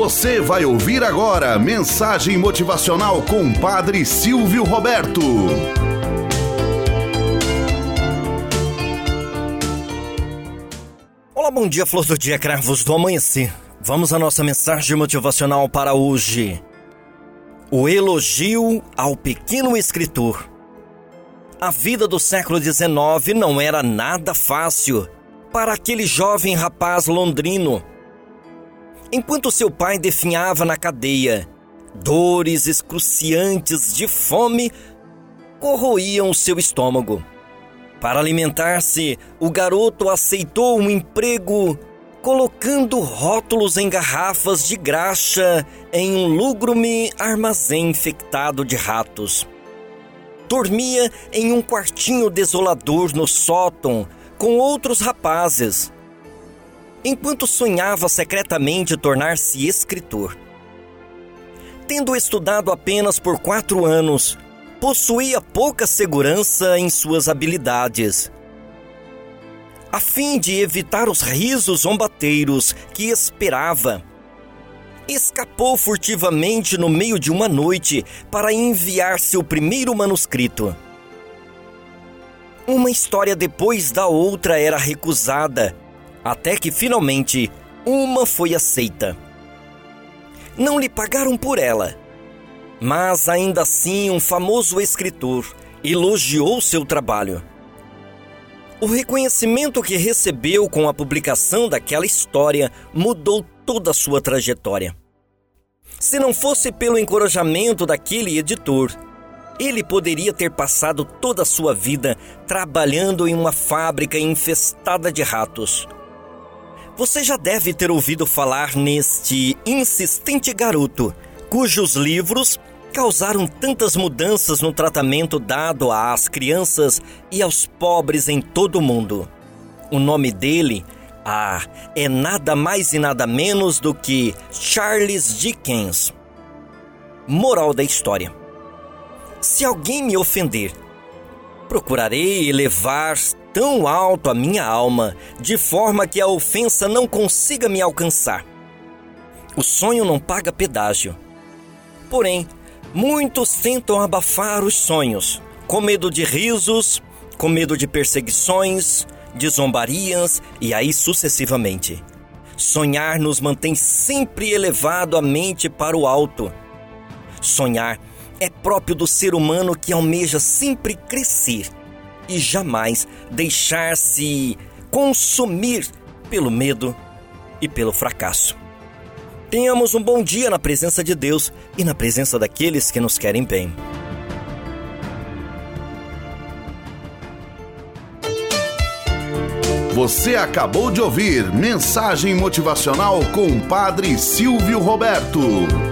Você vai ouvir agora mensagem motivacional com Padre Silvio Roberto. Olá, bom dia, flor do dia, cravos do amanhecer. Vamos à nossa mensagem motivacional para hoje. O elogio ao pequeno escritor. A vida do século XIX não era nada fácil para aquele jovem rapaz londrino enquanto seu pai definhava na cadeia. Dores excruciantes de fome corroíam seu estômago. Para alimentar-se, o garoto aceitou um emprego colocando rótulos em garrafas de graxa em um lúgubre armazém infectado de ratos. Dormia em um quartinho desolador no sótão com outros rapazes enquanto sonhava secretamente tornar-se escritor. Tendo estudado apenas por quatro anos, possuía pouca segurança em suas habilidades. A fim de evitar os risos zombateiros que esperava, escapou furtivamente no meio de uma noite para enviar seu primeiro manuscrito. Uma história depois da outra era recusada até que finalmente uma foi aceita. Não lhe pagaram por ela, mas ainda assim um famoso escritor elogiou seu trabalho. O reconhecimento que recebeu com a publicação daquela história mudou toda a sua trajetória. Se não fosse pelo encorajamento daquele editor, ele poderia ter passado toda a sua vida trabalhando em uma fábrica infestada de ratos você já deve ter ouvido falar neste insistente garoto, cujos livros causaram tantas mudanças no tratamento dado às crianças e aos pobres em todo o mundo. O nome dele, ah, é nada mais e nada menos do que Charles Dickens. Moral da história: Se alguém me ofender, procurarei elevar tão alto a minha alma, de forma que a ofensa não consiga me alcançar. O sonho não paga pedágio. Porém, muitos tentam abafar os sonhos, com medo de risos, com medo de perseguições, de zombarias e aí sucessivamente. Sonhar nos mantém sempre elevado a mente para o alto. Sonhar é próprio do ser humano que almeja sempre crescer e jamais deixar-se consumir pelo medo e pelo fracasso. Tenhamos um bom dia na presença de Deus e na presença daqueles que nos querem bem. Você acabou de ouvir Mensagem Motivacional com o Padre Silvio Roberto.